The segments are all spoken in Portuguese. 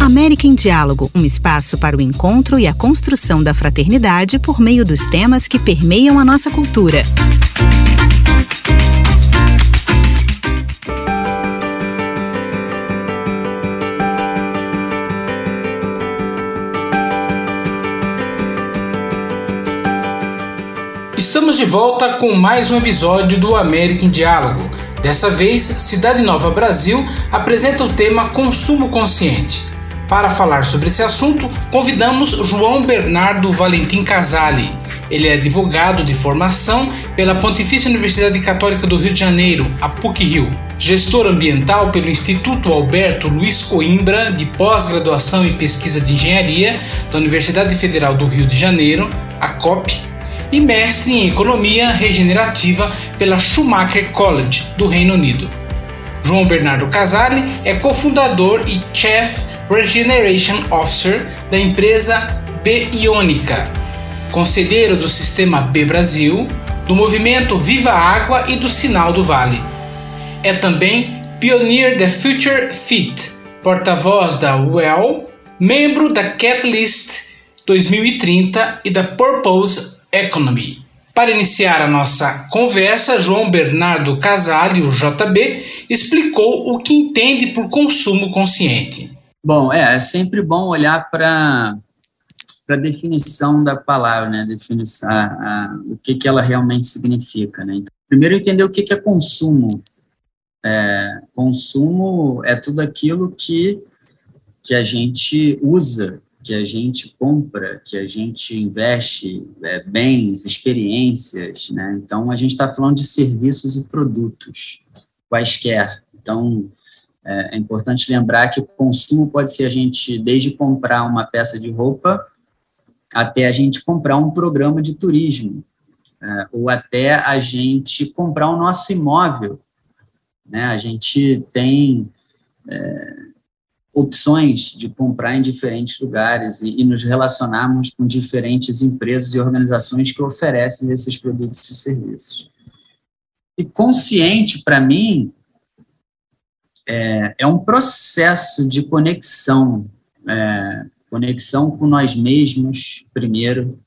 América em Diálogo, um espaço para o encontro e a construção da fraternidade por meio dos temas que permeiam a nossa cultura. Estamos de volta com mais um episódio do América em Diálogo. Dessa vez, Cidade Nova Brasil apresenta o tema Consumo Consciente. Para falar sobre esse assunto, convidamos João Bernardo Valentim Casali. Ele é advogado de formação pela Pontifícia Universidade Católica do Rio de Janeiro, a PUC-Rio. Gestor ambiental pelo Instituto Alberto Luiz Coimbra, de pós-graduação e pesquisa de engenharia da Universidade Federal do Rio de Janeiro, a COP, e mestre em economia regenerativa pela Schumacher College, do Reino Unido. João Bernardo Casali é cofundador e Chief Regeneration Officer da empresa B Iônica, conselheiro do Sistema B Brasil, do movimento Viva Água e do Sinal do Vale. É também Pioneer the Future Fit, porta-voz da Well, membro da Catalyst 2030 e da Purpose Economy. Para iniciar a nossa conversa, João Bernardo Casale, o JB, explicou o que entende por consumo consciente. Bom, é, é sempre bom olhar para a definição da palavra, né? A, o que, que ela realmente significa, né? Então, primeiro entender o que, que é consumo. É, consumo é tudo aquilo que, que a gente usa, que a gente compra, que a gente investe é, bens, experiências, né? Então, a gente está falando de serviços e produtos quaisquer. Então, é, é, importante lembrar que o consumo pode ser a gente, desde comprar uma peça de roupa, até a gente comprar um programa de turismo, é, ou até a gente comprar o nosso imóvel. Né? A gente tem é, opções de comprar em diferentes lugares e, e nos relacionarmos com diferentes empresas e organizações que oferecem esses produtos e serviços. E consciente, para mim, é, é um processo de conexão, é, conexão com nós mesmos, primeiro,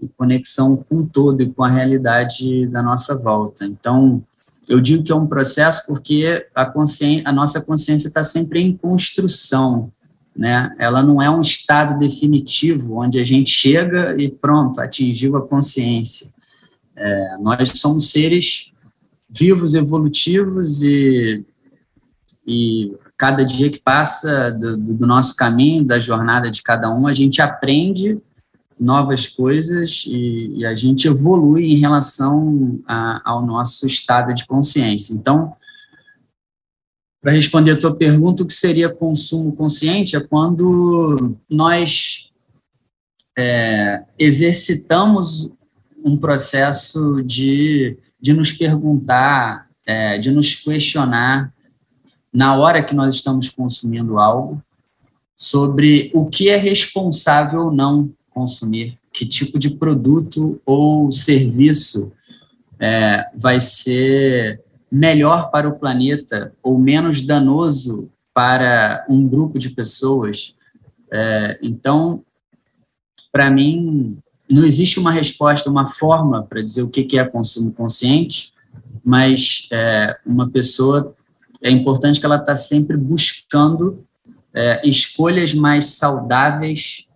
e conexão com todo e com a realidade da nossa volta. Então, eu digo que é um processo porque a, consciência, a nossa consciência está sempre em construção, né? Ela não é um estado definitivo onde a gente chega e pronto, atingiu a consciência. É, nós somos seres vivos, evolutivos e e cada dia que passa do, do, nosso caminho, da jornada de cada um, a gente aprende novas coisas e, e a gente evolui em relação a, ao nosso estado de consciência. Então, para responder a tua pergunta, o que seria consumo consciente é quando nós é, exercitamos um processo de, de nos perguntar, é, de nos questionar na hora que nós estamos consumindo algo, sobre o que é responsável ou não consumir, que tipo de produto ou serviço é, vai ser melhor para o planeta ou menos danoso para um grupo de pessoas. É, então, para mim, não existe uma resposta, uma forma para dizer o que é consumo consciente, mas é, uma pessoa é importante que ela está sempre buscando é, escolhas mais saudáveis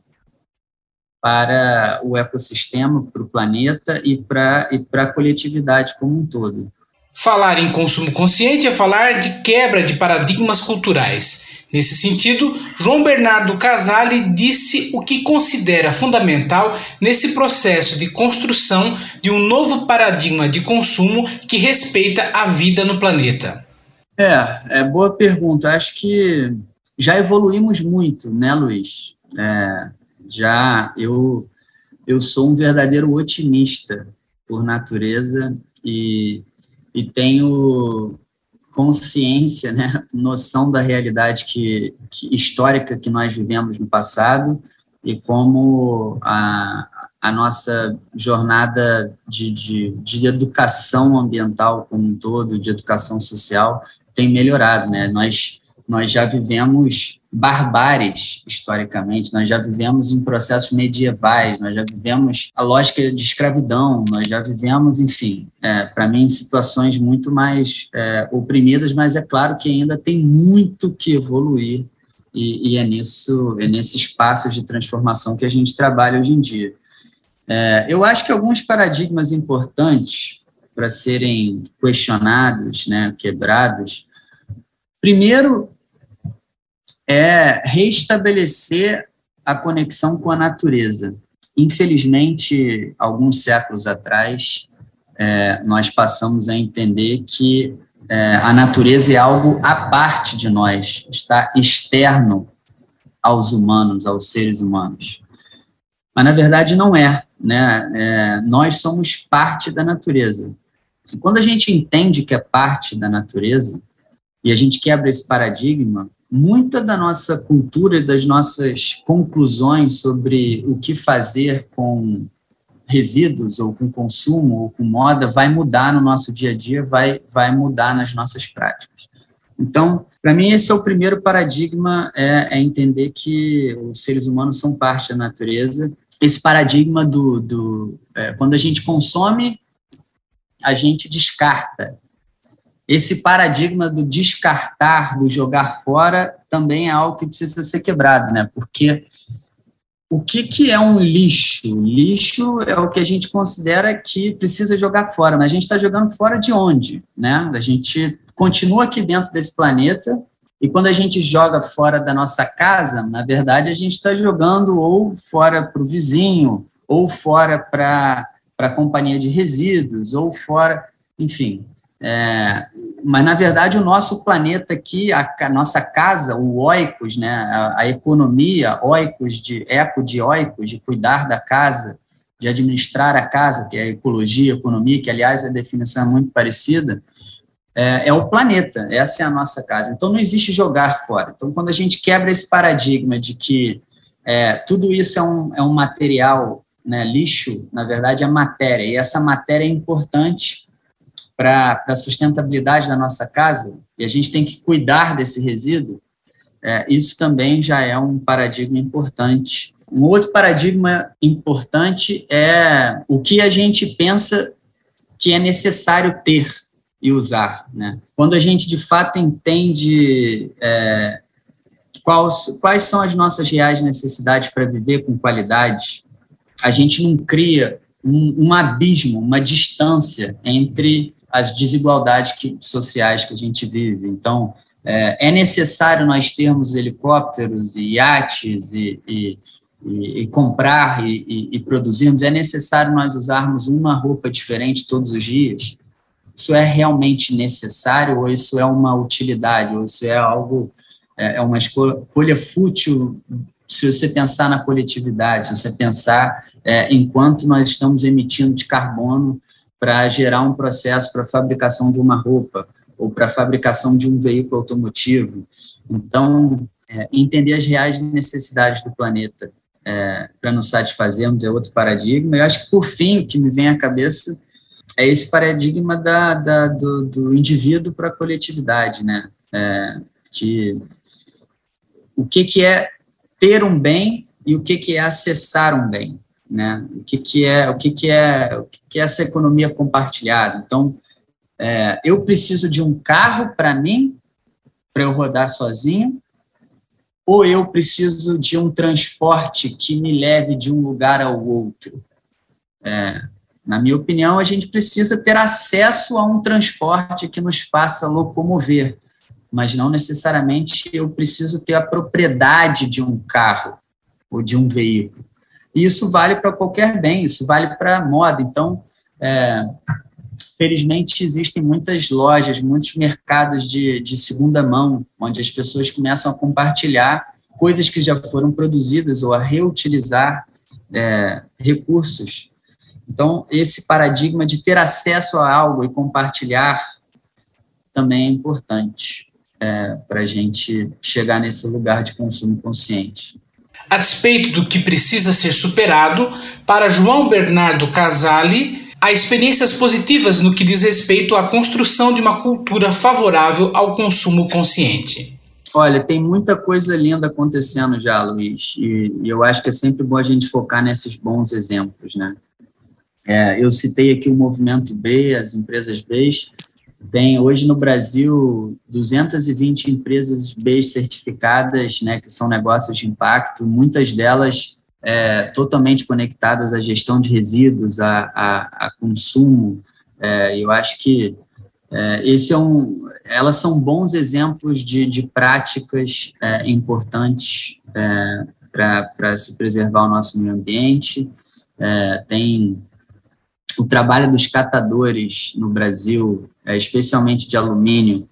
para o ecossistema, para o planeta e para e a coletividade como um todo. Falar em consumo consciente é falar de quebra de paradigmas culturais. Nesse sentido, João Bernardo Casale disse o que considera fundamental nesse processo de construção de um novo paradigma de consumo que respeita a vida no planeta. É, é boa pergunta. Acho que já evoluímos muito, né, Luiz? É, já eu eu sou um verdadeiro otimista por natureza e, e tenho consciência, né, noção da realidade que, que histórica que nós vivemos no passado e como a, a nossa jornada de, de, de educação ambiental como um todo, de educação social, tem melhorado, né? Nós, nós já vivemos barbáries, historicamente, nós já vivemos em processos medievais, nós já vivemos a lógica de escravidão, nós já vivemos, enfim, é, para mim, situações muito mais é, oprimidas, mas é claro que ainda tem muito que evoluir e, e é, nisso, é nesse espaço de transformação que a gente trabalha hoje em dia. É, eu acho que alguns paradigmas importantes para serem questionados, né, quebrados, primeiro é restabelecer a conexão com a natureza. Infelizmente, alguns séculos atrás, é, nós passamos a entender que é, a natureza é algo à parte de nós, está externo aos humanos, aos seres humanos. Mas, na verdade, não é. Né? É, nós somos parte da natureza. E quando a gente entende que é parte da natureza, e a gente quebra esse paradigma, muita da nossa cultura e das nossas conclusões sobre o que fazer com resíduos ou com consumo ou com moda vai mudar no nosso dia a dia, vai, vai mudar nas nossas práticas. Então, para mim, esse é o primeiro paradigma, é, é, entender que os seres humanos são parte da natureza. Esse paradigma do, do é, quando a gente consome, a gente descarta esse paradigma do descartar, do jogar fora, também é algo que precisa ser quebrado, né? Porque o que, que é um lixo? Lixo é o que a gente considera que precisa jogar fora, mas a gente está jogando fora de onde? Né? A gente continua aqui dentro desse planeta e quando a gente joga fora da nossa casa, na verdade a gente está jogando ou fora para o vizinho, ou fora para a companhia de resíduos, ou fora, enfim. É, mas, na verdade, o nosso planeta aqui, a, a nossa casa, o oikos, né, a, a, economia, oikos de eco de oikos, de cuidar da casa, de administrar a casa, que é ecologia, economia, que, aliás, a definição é muito parecida, é, é o planeta, essa é a nossa casa. Então, não existe jogar fora. Então, quando a gente quebra esse paradigma de que é, tudo isso é um, é um material, né, lixo, na verdade, é matéria, e essa matéria é importante para a sustentabilidade da nossa casa, e a gente tem que cuidar desse resíduo, é, isso também já é um paradigma importante. Um outro paradigma importante é o que a gente pensa que é necessário ter e usar. Né? Quando a gente, de fato, entende é, quais, quais são as nossas reais necessidades para viver com qualidade, a gente não cria um, um abismo, uma distância entre as desigualdades que, sociais que a gente vive. Então, é, é necessário nós termos helicópteros e iates e, e, e, e comprar e, produzirmos, é necessário nós usarmos uma roupa diferente todos os dias? Isso é realmente necessário ou isso é uma utilidade, ou isso é algo, é, é uma escolha fútil se você pensar na coletividade, se você pensar é, enquanto nós estamos emitindo de carbono para gerar um processo para fabricação de uma roupa ou para fabricação de um veículo automotivo. Então, é, entender as reais necessidades do planeta é, para nos satisfazermos é outro paradigma. Eu acho que, por fim, o que me vem à cabeça é esse paradigma da, da do, do, indivíduo para a coletividade, né? É, que o que, que é ter um bem e o que, que é acessar um bem né? O que, que é o que, que é o que, que é essa economia compartilhada? Então, é, eu preciso de um carro para mim para eu rodar sozinho, ou eu preciso de um transporte que me leve de um lugar ao outro? É, na minha opinião, a gente precisa ter acesso a um transporte que nos faça locomover, mas não necessariamente eu preciso ter a propriedade de um carro ou de um veículo. E isso vale para qualquer bem, isso vale para moda. Então, é, felizmente, existem muitas lojas, muitos mercados de, de segunda mão, onde as pessoas começam a compartilhar coisas que já foram produzidas ou a reutilizar é, recursos. Então, esse paradigma de ter acesso a algo e compartilhar também é importante é, para a gente chegar nesse lugar de consumo consciente. A despeito do que precisa ser superado, para João Bernardo Casali, há experiências positivas no que diz respeito à construção de uma cultura favorável ao consumo consciente. Olha, tem muita coisa linda acontecendo já, Luiz, e, e eu acho que é sempre bom a gente focar nesses bons exemplos, né? É, eu citei aqui o movimento B, as empresas B. Tem hoje no Brasil 220 empresas B certificadas, né, que são negócios de impacto, muitas delas é, totalmente conectadas à gestão de resíduos, a, a, a consumo. É, eu acho que é, esse é um, elas são bons exemplos de, de práticas é, importantes é, para se preservar o nosso meio ambiente. É, tem o trabalho dos catadores no Brasil, especialmente de alumínio,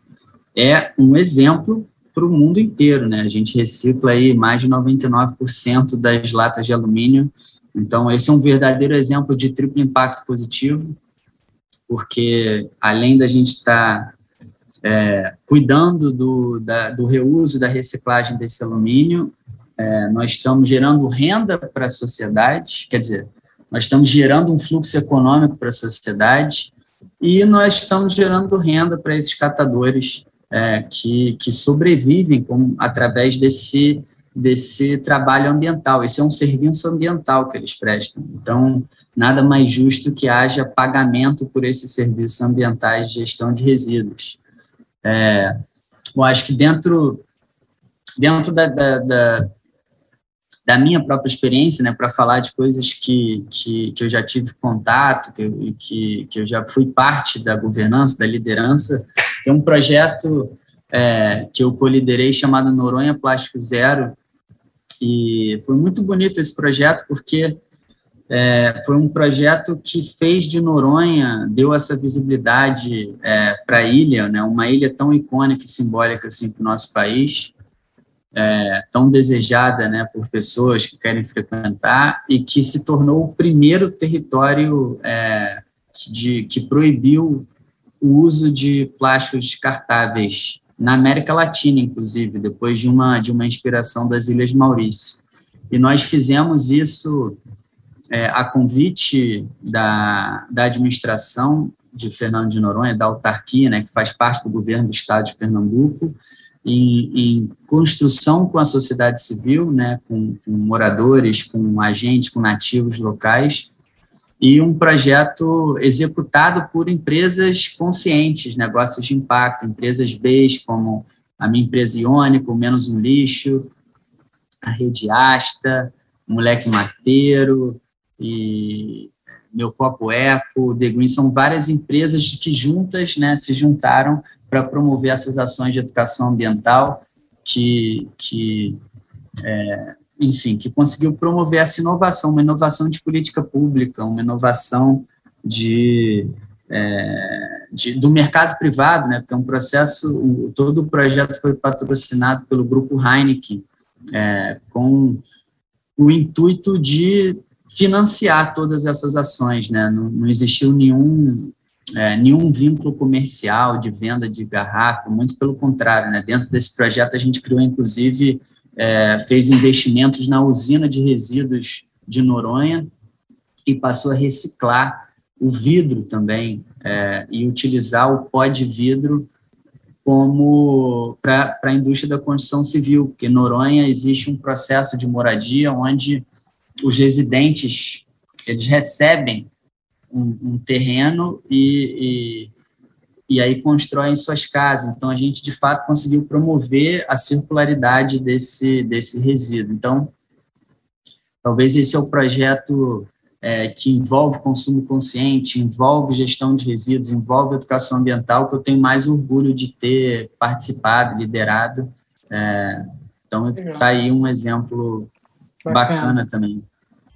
é um exemplo para o mundo inteiro, né? A gente recicla aí mais de 99% das latas de alumínio. Então, esse é um verdadeiro exemplo de triplo impacto positivo, porque além da gente estar tá, é, cuidando do, da, do reuso, da reciclagem desse alumínio, é, nós estamos gerando renda para a sociedade, quer dizer, nós estamos gerando um fluxo econômico para a sociedade e nós estamos gerando renda para esses catadores é, que, que sobrevivem com, através desse, desse trabalho ambiental. Esse é um serviço ambiental que eles prestam. Então, nada mais justo que haja pagamento por esses serviços ambientais de gestão de resíduos. É, eu acho que dentro, dentro da, da, da, da minha própria experiência, né, para falar de coisas que, que, que eu já tive contato, que, que, que eu já fui parte da governança, da liderança, tem um projeto é, que eu coliderei chamado Noronha Plástico Zero, e foi muito bonito esse projeto, porque é, foi um projeto que fez de Noronha, deu essa visibilidade é, para a ilha, né, uma ilha tão icônica e simbólica assim, para o nosso país, é, tão desejada né, por pessoas que querem frequentar, e que se tornou o primeiro território é, de, que proibiu o uso de plásticos descartáveis na América Latina, inclusive, depois de uma, de uma inspiração das Ilhas Maurício. E nós fizemos isso é, a convite da, da administração de Fernando de Noronha, da autarquia, né, que faz parte do governo do estado de Pernambuco, em, em construção com a sociedade civil, né, com, com moradores, com agentes, com nativos locais, e um projeto executado por empresas conscientes, negócios de impacto, empresas B, como a minha empresa Iônico, Menos um Lixo, a Rede Asta, Moleque Mateiro e Meu Copo Eco, The Green, são várias empresas que juntas né, se juntaram para promover essas ações de educação ambiental que, que é, enfim, que conseguiu promover essa inovação, uma inovação de política pública, uma inovação de, é, de, do mercado privado, né, porque é um processo, todo o projeto foi patrocinado pelo grupo Heineken, é, com o intuito de financiar todas essas ações, né, não, não existiu nenhum, é, nenhum vínculo comercial de venda de garrafa, muito pelo contrário, né, dentro desse projeto a gente criou, inclusive, é, fez investimentos na usina de resíduos de Noronha e passou a reciclar o vidro também é, e utilizar o pó de vidro como para a indústria da construção civil, porque em Noronha existe um processo de moradia onde os residentes eles recebem um, um terreno e, e aí constroem suas casas. Então, a gente, de fato, conseguiu promover a circularidade desse, desse resíduo. Então, talvez esse é o projeto é, que envolve consumo consciente, envolve gestão de resíduos, envolve educação ambiental, que eu tenho mais orgulho de ter participado, liderado. É, então, está aí um exemplo bacana, bacana também.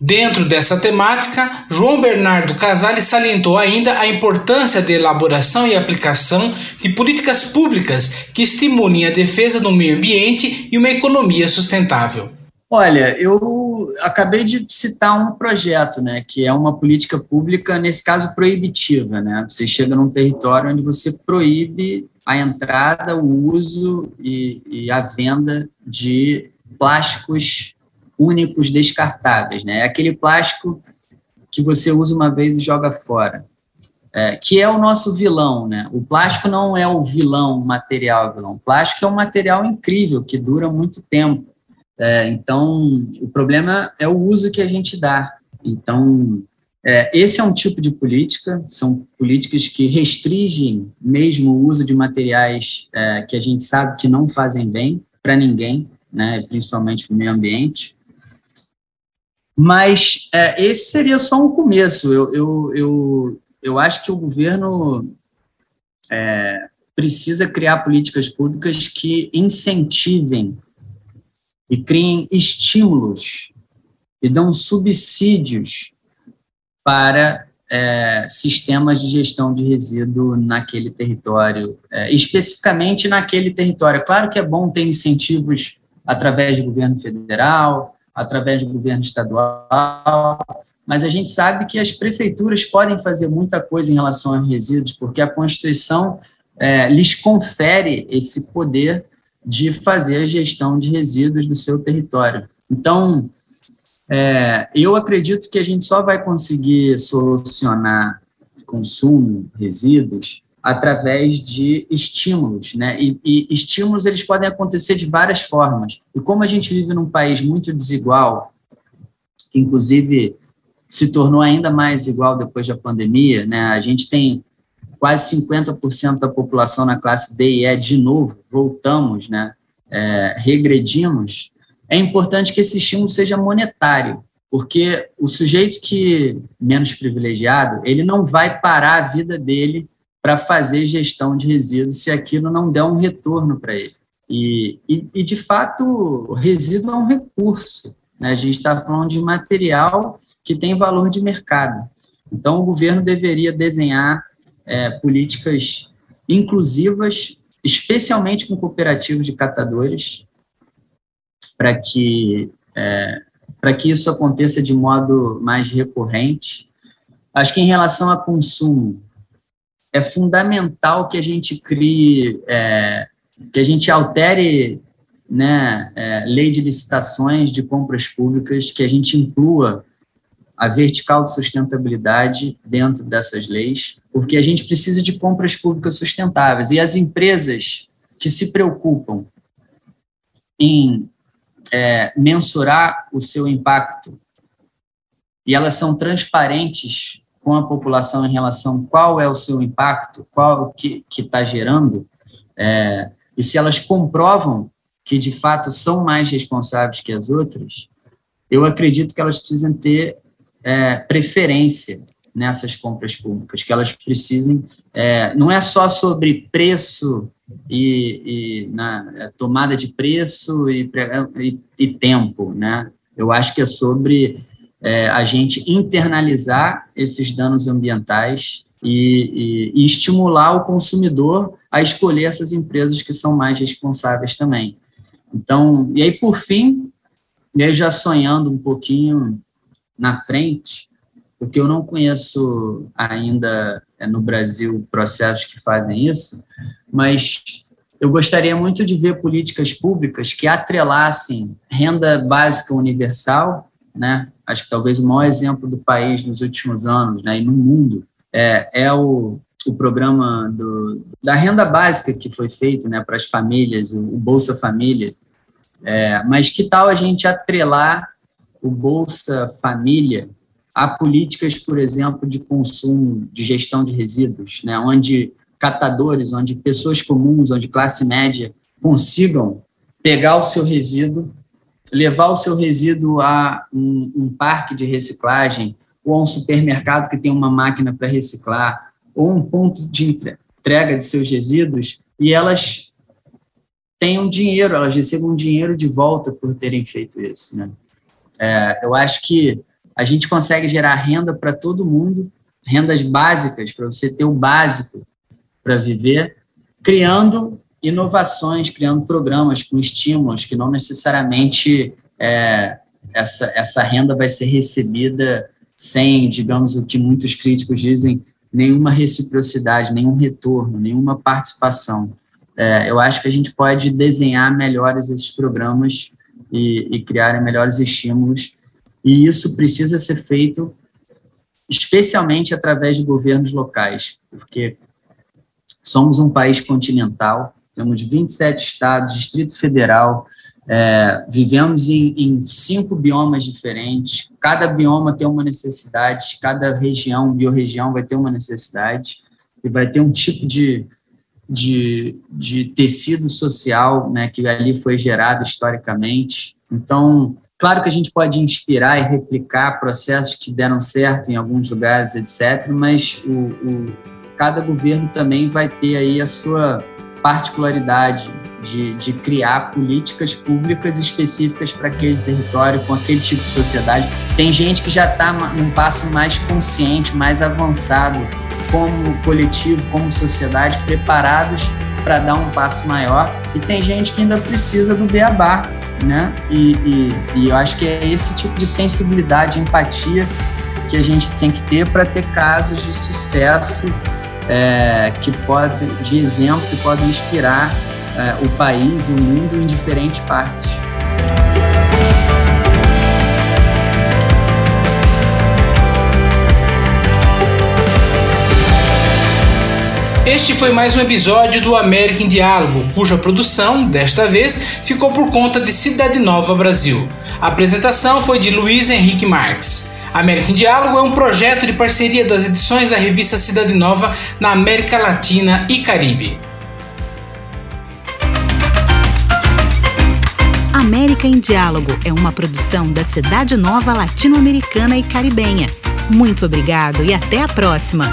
Dentro dessa temática, João Bernardo Casale salientou ainda a importância da elaboração e aplicação de políticas públicas que estimulem a defesa do meio ambiente e uma economia sustentável. Olha, eu acabei de citar um projeto, né, que é uma política pública, nesse caso proibitiva, né? Você chega num território onde você proíbe a entrada, o uso e, e a venda de plásticos únicos descartáveis, né? É aquele plástico que você usa uma vez e joga fora. é, que é o nosso vilão, né? O plástico não é o vilão material, vilão. O plástico é um material incrível que dura muito tempo. É, então, o problema é o uso que a gente dá. Então, é, esse é um tipo de política, são políticas que restringem mesmo o uso de materiais é, que a gente sabe que não fazem bem para ninguém, né, principalmente para o meio ambiente. Mas é, esse seria só um começo. Eu, eu, eu, eu acho que o governo é, precisa criar políticas públicas que incentivem e criem estímulos e dão subsídios para é, sistemas de gestão de resíduo naquele território, é, especificamente naquele território. Claro que é bom ter incentivos através do governo federal, através do governo estadual, mas a gente sabe que as prefeituras podem fazer muita coisa em relação a resíduos, porque a Constituição é, lhes confere esse poder de fazer a gestão de resíduos do seu território. Então, é, eu acredito que a gente só vai conseguir solucionar consumo, resíduos, através de estímulos, né? E, e, estímulos eles podem acontecer de várias formas. E como a gente vive num país muito desigual, que inclusive se tornou ainda mais igual depois da pandemia, né? A gente tem quase 50% da população na classe D e E de novo, voltamos, né? É, regredimos. É importante que esse estímulo seja monetário, porque o sujeito que menos privilegiado, ele não vai parar a vida dele para fazer gestão de resíduos se aquilo não der um retorno para ele. E, e, e, de fato, o resíduo é um recurso. Né? A gente está falando de material que tem valor de mercado. Então, o governo deveria desenhar é, políticas inclusivas, especialmente com cooperativos de catadores, para que, é, para que isso aconteça de modo mais recorrente. Acho que em relação a consumo, é fundamental que a gente crie, é, que a gente altere né, é, lei de licitações de compras públicas, que a gente inclua a vertical de sustentabilidade dentro dessas leis, porque a gente precisa de compras públicas sustentáveis. E as empresas que se preocupam em é, mensurar o seu impacto e elas são transparentes com a população em relação qual é o seu impacto, qual que está gerando, é, e se elas comprovam que de fato são mais responsáveis que as outras, eu acredito que elas precisam ter é, preferência nessas compras públicas, que elas precisem, é, não é só sobre preço e, e na é, tomada de preço e, e, e tempo, né? Eu acho que é sobre é, a gente internalizar esses danos ambientais e, e, e, estimular o consumidor a escolher essas empresas que são mais responsáveis também. Então, e aí, por fim, e aí já sonhando um pouquinho na frente, porque eu não conheço ainda é, no Brasil processos que fazem isso, mas eu gostaria muito de ver políticas públicas que atrelassem renda básica universal, né, acho que talvez o maior exemplo do país nos últimos anos, né, e no mundo, é, é o, o programa do, da renda básica que foi feito né, para as famílias, o, Bolsa Família. É, mas que tal a gente atrelar o Bolsa Família a políticas, por exemplo, de consumo, de gestão de resíduos, né, onde catadores, onde pessoas comuns, onde classe média consigam pegar o seu resíduo levar o seu resíduo a um, um parque de reciclagem ou a um supermercado que tem uma máquina para reciclar ou um ponto de entrega de seus resíduos e elas tenham dinheiro, elas recebam dinheiro de volta por terem feito isso. Né? É, eu acho que a gente consegue gerar renda para todo mundo, rendas básicas, para você ter o básico para viver, criando inovações, criando programas com estímulos que não necessariamente é, essa, essa renda vai ser recebida sem, digamos, o que muitos críticos dizem, nenhuma reciprocidade, nenhum retorno, nenhuma participação. É, eu acho que a gente pode desenhar melhores esses programas e, e criar melhores estímulos, e isso precisa ser feito especialmente através de governos locais, porque somos um país continental, temos 27 estados, Distrito Federal, é, vivemos em, em, cinco biomas diferentes, cada bioma tem uma necessidade, cada região, biorregião vai ter uma necessidade, e vai ter um tipo de, de, de tecido social né, que ali foi gerado historicamente. Então, claro que a gente pode inspirar e replicar processos que deram certo em alguns lugares, etc., mas o, o cada governo também vai ter aí a sua particularidade de, de criar políticas públicas específicas para aquele território, com aquele tipo de sociedade. Tem gente que já está num passo mais consciente, mais avançado, como coletivo, como sociedade, preparados para dar um passo maior. E tem gente que ainda precisa do beabá, né? E, e, e eu acho que é esse tipo de sensibilidade, empatia que a gente tem que ter para ter casos de sucesso é, que pode, de exemplo que podem inspirar é, o país o mundo em diferentes partes. Este foi mais um episódio do América em Diálogo, cuja produção, desta vez, ficou por conta de Cidade Nova Brasil. A apresentação foi de Luiz Henrique Marques. América em Diálogo é um projeto de parceria das edições da revista Cidade Nova na América Latina e Caribe. América em Diálogo é uma produção da Cidade Nova Latino-Americana e Caribenha. Muito obrigado e até a próxima!